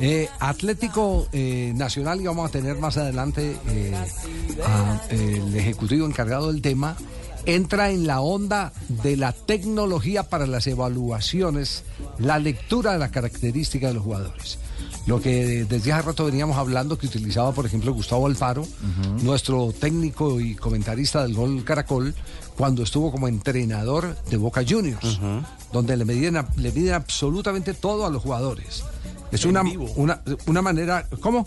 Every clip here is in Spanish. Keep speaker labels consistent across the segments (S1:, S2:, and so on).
S1: Eh, Atlético eh, Nacional, y vamos a tener más adelante eh, a, el ejecutivo encargado del tema, entra en la onda de la tecnología para las evaluaciones, la lectura de la característica de los jugadores. Lo que desde hace rato veníamos hablando, que utilizaba, por ejemplo, Gustavo Alfaro, nuestro técnico y comentarista del Gol Caracol, cuando estuvo como entrenador de Boca Juniors, donde le miden, le miden absolutamente todo a los jugadores. Es una, una, una manera. ¿Cómo?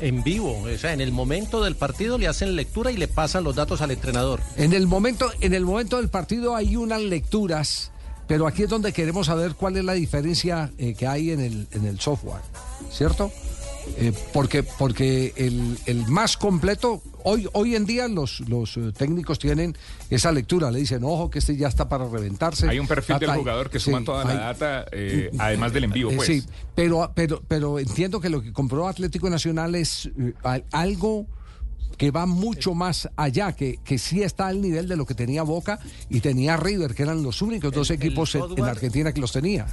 S2: En vivo, o sea, en el momento del partido le hacen lectura y le pasan los datos al entrenador.
S1: En el momento, en el momento del partido hay unas lecturas, pero aquí es donde queremos saber cuál es la diferencia eh, que hay en el, en el software, ¿cierto? Eh, porque porque el, el más completo, hoy, hoy en día los, los eh, técnicos tienen esa lectura, le dicen, ojo, que este ya está para reventarse.
S3: Hay un perfil del jugador que
S1: sí,
S3: suma toda la data, eh, además del en vivo,
S1: Eh,
S3: pues.
S1: Sí, pero, pero, pero entiendo que lo que compró Atlético Nacional es eh, al- algo que va mucho más allá, que, que sí está al nivel de lo que tenía Boca y tenía River, que eran los únicos dos
S2: El- el
S1: equipos en- en
S2: software-
S1: Argentina que los tenía.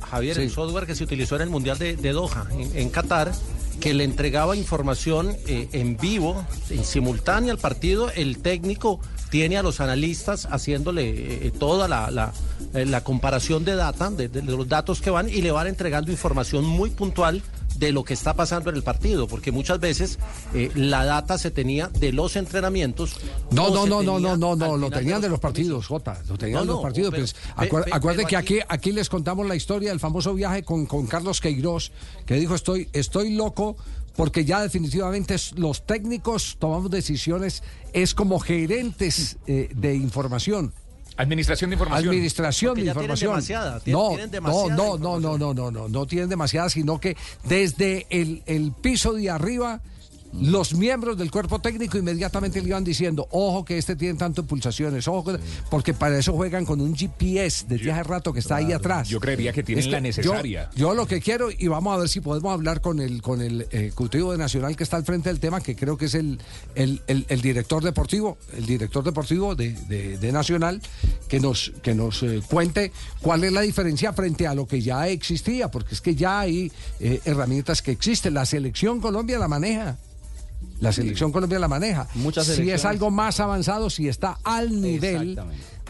S2: Javier,
S1: Sí.
S2: el software que se utilizó en el Mundial de, de Doha, en, en Qatar, que le entregaba información eh, en vivo, en simultánea al partido, el técnico tiene a los analistas haciéndole eh, toda la, eh, la comparación de data, de, de los datos que van, y le van entregando información muy puntual de lo que está pasando en el partido, porque muchas veces eh, la data se tenía de los entrenamientos.
S1: No, no, no, no, no, no, no, lo tenían de los partidos, Jota, lo tenían
S2: No,
S1: de los partidos.
S2: pero-
S1: pues,
S2: pe-
S1: acuer-
S2: pe-
S1: acuerde
S2: pero
S1: que
S2: aquí-
S1: aquí, les contamos la historia del famoso viaje con, con Carlos Queiroz, que dijo, estoy, estoy loco porque ya definitivamente los técnicos tomamos decisiones, es como gerentes eh, de información.
S3: Administración de información.
S1: Administración de
S2: tienen
S1: información. no,
S2: tienen
S1: no,
S2: demasiada
S1: no, no, no,
S2: información.
S1: no, no, no, no tienen demasiada, sino que desde el, el piso de arriba, los miembros del cuerpo técnico inmediatamente le iban diciendo, ojo que este tiene tantas pulsaciones, ojo, que-", porque para eso juegan con un GPS desde hace rato que está ahí atrás.
S3: Yo creería que tienen
S1: Es
S3: la
S1: yo-
S3: necesaria.
S1: Yo, lo que quiero, y vamos a ver si podemos hablar con el, con el ejecutivo de Nacional que está al frente del tema, que creo que es el, el, el- el director deportivo, el director deportivo de, de- de Nacional, que nos, que nos eh, cuente cuál es la diferencia frente a lo que ya existía, porque es que ya hay eh, herramientas que existen. La selección Colombia la maneja. La selección Colombia la maneja.
S4: Muchas
S1: si es algo más avanzado, si está al nivel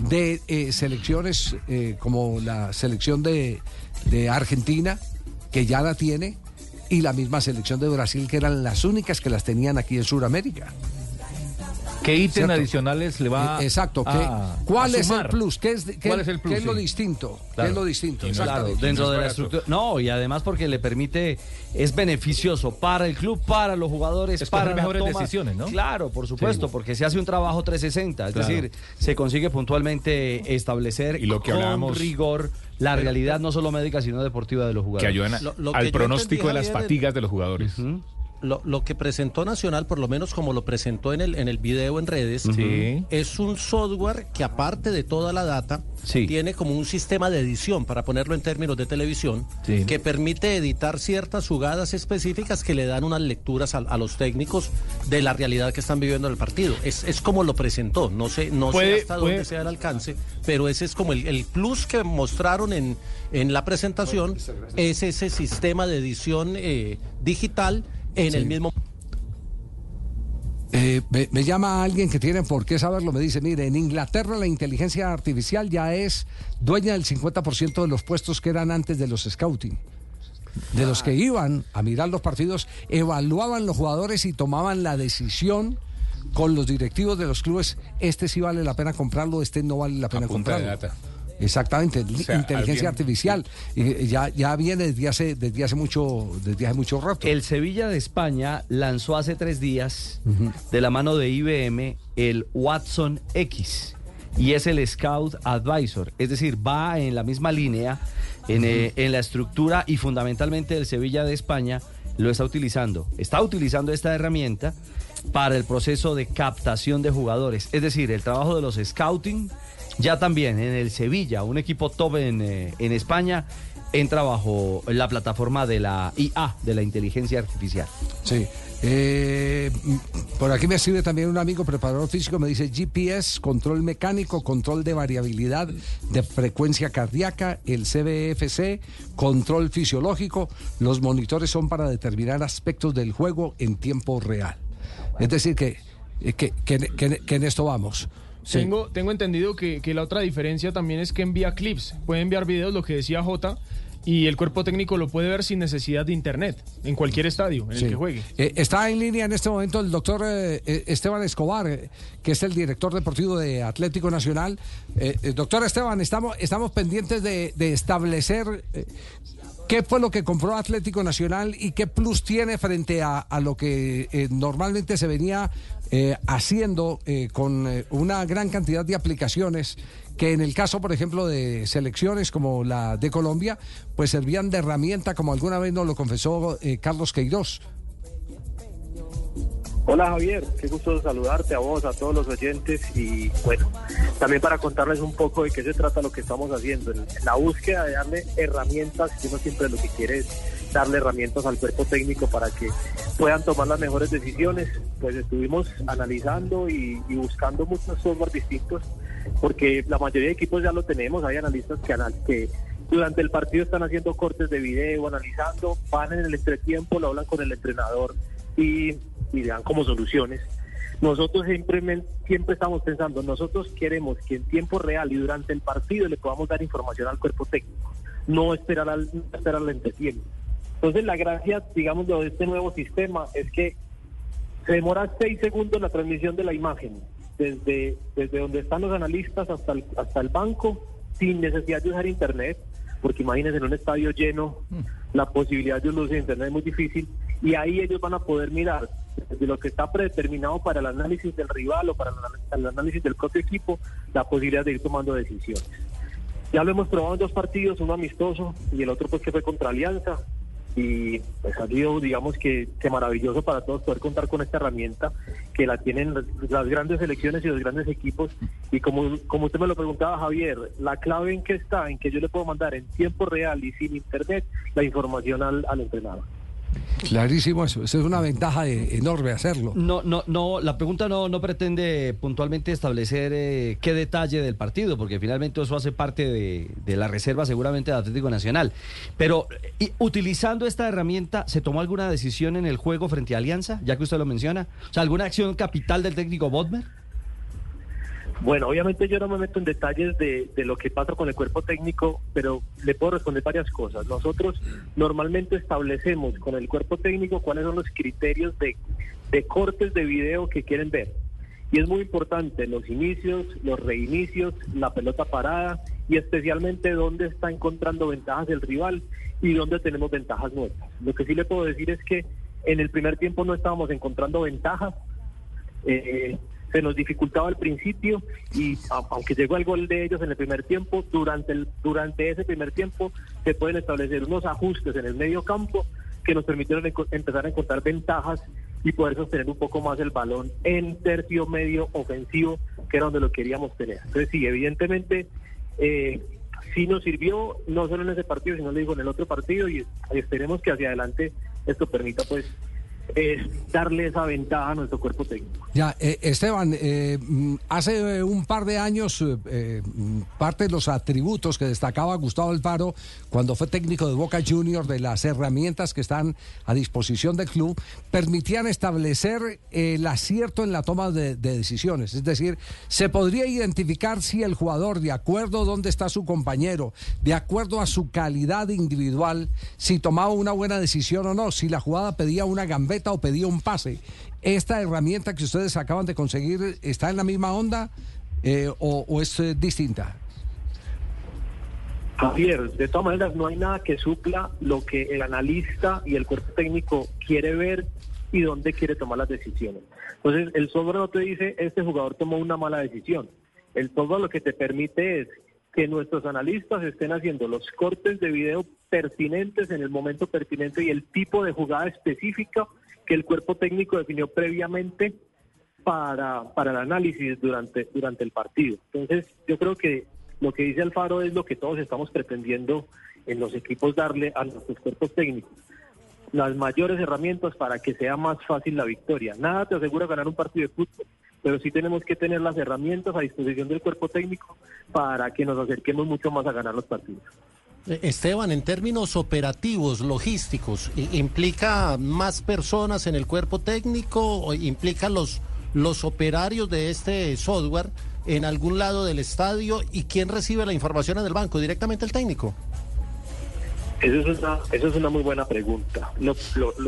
S1: de eh, selecciones eh, como la selección de, de Argentina, que ya la tiene, y la misma selección de Brasil, que eran las únicas que las tenían aquí en Sudamérica.
S5: ¿Qué ítems adicionales le va
S1: Eh, Exacto. ¿qué-
S5: a-
S1: ¿Cuál
S5: a
S1: es el
S5: sumar?
S1: plus? ¿Qué es, qué-
S5: ¿Cuál es el plus?
S1: qué es lo
S5: Sí.
S1: distinto? ¿Qué
S5: Claro.
S1: es lo distinto?
S3: No
S4: Claro, dentro
S3: no
S4: de la estructura. No, y además porque le permite, es beneficioso para el club, para los jugadores,
S5: Escoger
S4: para la
S5: mejores
S4: toma.
S5: decisiones, ¿no?
S4: Claro, por supuesto,
S5: Sí.
S4: porque se hace un trabajo 360, es
S5: Claro.
S4: decir, se consigue puntualmente establecer
S3: Y lo que
S4: con
S3: hablábamos-
S4: rigor la realidad no solo médica, sino deportiva de los
S3: Que
S4: jugadores.
S3: ayudan a-
S2: Lo- lo que
S3: al
S2: yo
S3: pronóstico de las fatigas de los jugadores.
S2: Lo, lo que presentó Nacional, por lo menos como lo presentó en el, en el video en redes,
S5: Sí.
S2: es un software que aparte de toda la data,
S4: Sí.
S2: tiene como un sistema de edición, para ponerlo en términos de televisión,
S5: Sí.
S2: que permite editar ciertas jugadas específicas que le dan unas lecturas a, a los técnicos de la realidad que están viviendo en el partido. Es, es como lo presentó, no sé, no sé hasta
S5: puede-
S2: dónde sea el alcance, pero ese es como el, el plus que mostraron en, en la presentación, es ese sistema de edición eh, digital en el mismo
S1: Eh, me, me llama alguien que tiene por qué saberlo, me dice, mire, en Inglaterra la inteligencia artificial ya es dueña del 50% de los puestos que eran antes de los scouting. De los que iban a mirar los partidos, evaluaban los jugadores y tomaban la decisión con los directivos de los clubes, este sí vale la pena comprarlo, este no vale la pena
S3: A punta de
S1: comprarlo. Exactamente,
S3: sea,
S1: inteligencia
S3: alguien-
S1: artificial. Y ya, ya viene desde hace, desde hace mucho, desde hace mucho rato.
S4: El Sevilla de España lanzó hace tres días, de la mano de IBM, el Watson X. Y es el Scout Advisor. Es decir, va en la misma línea, en, eh, en la estructura y fundamentalmente el Sevilla de España lo está utilizando. Está utilizando esta herramienta para el proceso de captación de jugadores. Es decir, el trabajo de los scouting, ya también en el Sevilla, un equipo top en, eh, en España, entra bajo la plataforma de la IA, de la inteligencia artificial.
S1: Sí. Eh, por aquí me escribe también un amigo preparador físico, me dice GPS, control mecánico, control de variabilidad de frecuencia cardíaca, el CBFC, control fisiológico. Los monitores son para determinar aspectos del juego en tiempo real. Es decir, que, eh, que en esto vamos. Sí.
S6: Tengo, tengo entendido que, que la otra diferencia también es que envía clips. Puede enviar videos, lo que decía Jota, y el cuerpo técnico lo puede ver sin necesidad de internet, en cualquier estadio en
S1: Sí.
S6: el que juegue.
S1: Eh, está en línea en este momento el doctor eh, eh, Esteban Escobar, eh, que es el director deportivo de Atlético Nacional. Doctor Esteban, estamos, estamos pendientes de, de establecer qué fue lo que compró Atlético Nacional y qué plus tiene frente a, lo que eh, normalmente se venía eh, haciendo eh, con una gran cantidad de aplicaciones que en el caso, por ejemplo, de selecciones como la de Colombia, pues servían de herramienta, como alguna vez nos lo confesó Carlos Queiroz.
S7: Hola Javier, qué gusto saludarte a vos, a todos los oyentes y bueno, también para contarles un poco de qué se trata lo que estamos haciendo, en la búsqueda de darle herramientas, que uno siempre lo que quiere es darle herramientas al cuerpo técnico para que puedan tomar las mejores decisiones, pues estuvimos analizando y, y buscando muchos software distintos, porque la mayoría de equipos ya lo tenemos, hay analistas que, anal- que durante el partido están haciendo cortes de video, analizando, van en el entretiempo, lo hablan con el entrenador y, y dan como soluciones. Nosotros siempre, siempre estamos pensando, nosotros queremos que en tiempo real y durante el partido le podamos dar información al cuerpo técnico, no esperar al, esperar al entretiempo. Entonces la gracia, digamos, de este nuevo sistema es que se demora seis segundos la transmisión de la imagen, desde, desde donde están los analistas hasta el, hasta el banco, sin necesidad de usar internet, porque imagínense en un estadio lleno, la posibilidad de un uso de internet es muy difícil, y ahí ellos van a poder mirar desde lo que está predeterminado para el análisis del rival o para el, análisis del propio equipo, la posibilidad de ir tomando decisiones. Ya lo hemos probado en dos partidos, uno amistoso y el otro pues que fue contra Alianza. Y pues ha sido, digamos que, que maravilloso para todos poder contar con esta herramienta que la tienen las grandes selecciones y los grandes equipos. Y como, como usted me lo preguntaba, Javier, la clave en que está, en que yo le puedo mandar en tiempo real y sin internet la información al, al entrenador.
S1: Clarísimo eso. Es una ventaja enorme hacerlo.
S4: No, no, no, la pregunta no, no pretende puntualmente establecer eh, qué detalle del partido, porque finalmente eso hace parte de, de la reserva seguramente de Atlético Nacional. Pero utilizando esta herramienta, ¿se tomó alguna decisión en el juego frente a Alianza, ya que usted lo menciona? O sea, ¿alguna acción capital del técnico Bodmer?
S7: Bueno, obviamente yo no me meto en detalles de, de lo que pasa con el cuerpo técnico, pero le puedo responder varias cosas. Nosotros normalmente establecemos con el cuerpo técnico cuáles son los criterios de, de cortes de video que quieren ver. Y es muy importante los inicios, los reinicios, la pelota parada y especialmente dónde está encontrando ventajas el rival y dónde tenemos ventajas nuestras. Lo que sí le puedo decir es que en el primer tiempo no estábamos encontrando ventajas. Eh, se nos dificultaba al principio y aunque llegó el gol de ellos en el primer tiempo, durante, el, durante ese primer tiempo se pueden establecer unos ajustes en el medio campo que nos permitieron empezar a encontrar ventajas y poder sostener un poco más el balón en tercio medio ofensivo, que era donde lo queríamos tener. Entonces sí, evidentemente eh, sí nos sirvió, no solo en ese partido, sino le digo en el otro partido y esperemos que hacia adelante esto permita pues eh, darle esa ventaja a nuestro cuerpo técnico.
S1: Ya, eh, Esteban, eh, mm, hace eh, un par de años, parte de los atributos que destacaba Gustavo Alfaro cuando fue técnico de Boca Juniors, de las herramientas que están a disposición del club, permitían establecer el acierto en la toma de, de decisiones. Es decir, se podría identificar si el jugador, de acuerdo a dónde está su compañero, de acuerdo a su calidad individual, si tomaba una buena decisión o no, si la jugada pedía una gambeta o pedía un pase. ¿Esta herramienta que ustedes acaban de conseguir está en la misma onda eh, o, o es eh, distinta?
S7: Javier, de todas maneras no hay nada que supla lo que el analista y el cuerpo técnico quiere ver y dónde quiere tomar las decisiones. Entonces, el software no te dice, este jugador tomó una mala decisión. El software lo que te permite es que nuestros analistas estén haciendo los cortes de video pertinentes en el momento pertinente y el tipo de jugada específica que el cuerpo técnico definió previamente para, para el análisis durante, durante el partido. Entonces, yo creo que lo que dice Alfaro es lo que todos estamos pretendiendo en los equipos darle a nuestros cuerpos técnicos. Las mayores herramientas para que sea más fácil la victoria. Nada te asegura ganar un partido de fútbol, pero sí tenemos que tener las herramientas a disposición del cuerpo técnico para que nos acerquemos mucho más a ganar los partidos.
S2: Esteban, en términos operativos, logísticos, ¿i- ¿implica más personas en el cuerpo técnico o implica los, los operarios de este software en algún lado del estadio y quién recibe la información en el banco? ¿Directamente el técnico?
S7: Eso es una, es una muy buena pregunta. Lo,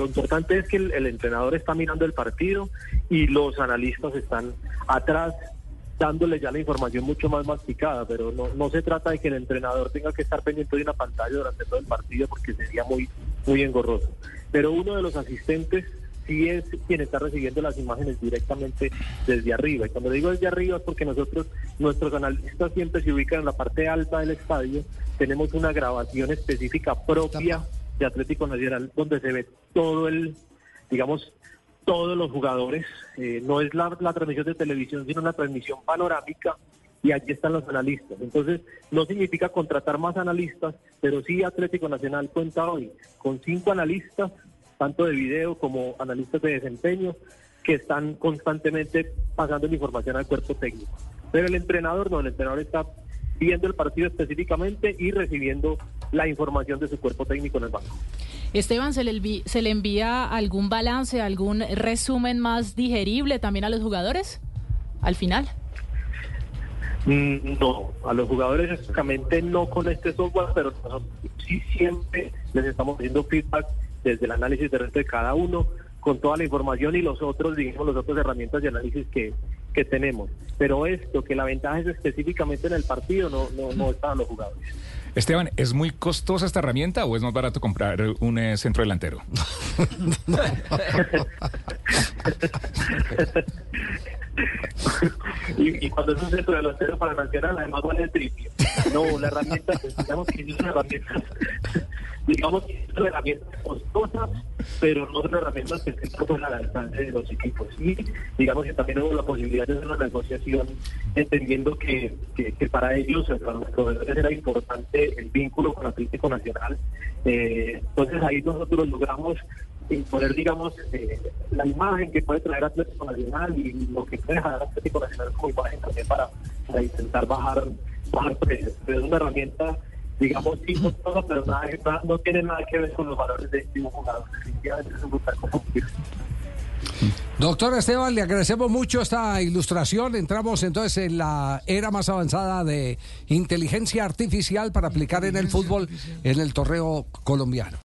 S7: importante es que el entrenador está mirando el partido y los analistas están atrás dándole ya la información mucho más masticada, pero no, no se trata de que el entrenador tenga que estar pendiente de una pantalla durante todo el partido porque sería muy, muy engorroso. Pero uno de los asistentes sí es quien está recibiendo las imágenes directamente desde arriba. Y cuando digo desde arriba es porque nosotros, nuestros analistas siempre se ubican en la parte alta del estadio, tenemos una grabación específica propia de Atlético Nacional donde se ve todo el, digamos, todos los jugadores. Eh, no es la, transmisión de televisión, sino una transmisión panorámica y allí están los analistas. Entonces, no significa contratar más analistas, pero sí Atlético Nacional cuenta hoy con cinco analistas, tanto de video como analistas de desempeño, que están constantemente pasando la información al cuerpo técnico. Pero el entrenador no, el entrenador está viendo el partido específicamente y recibiendo la información de su cuerpo técnico en el banco.
S8: Esteban, ¿se le, ¿se le envía algún balance, algún resumen más digerible también a los jugadores al final?
S7: Mm, No, a los jugadores específicamente no con este software, pero sí siempre les estamos haciendo feedback desde el análisis de resto de cada uno, con toda la información y los otros, digamos, las otras herramientas de análisis que, que tenemos. Pero esto, que la ventaja es específicamente en el partido, no, no, no es para los jugadores.
S3: Esteban, ¿es muy costosa esta herramienta o es más barato comprar un eh, centro delantero?
S7: y, y cuando es un centro delantero para Nacional, además vale el triple. No, la herramienta, pues, digamos que es una herramienta, digamos que es una herramienta costosa, pero no son herramientas que estén por al alcance de los equipos. Y digamos que también hubo la posibilidad de hacer una negociación, entendiendo que, que, que para ellos, para los proveedores, era importante el vínculo con Atlético Nacional. Eh, entonces ahí nosotros logramos poner, digamos, eh, la imagen que puede traer Atlético Nacional y lo que puede dejar Atlético Nacional como imagen también para, para intentar bajar, bajar precios. Pero es una herramienta, digamos, sí costosa, pero nada, no tiene nada que ver con los valores de este jugador. Definitivamente es un brutal combustible.
S1: Doctor Esteban, le agradecemos mucho esta ilustración. Entramos entonces en la era más avanzada de inteligencia artificial para aplicar en el fútbol en el torneo colombiano.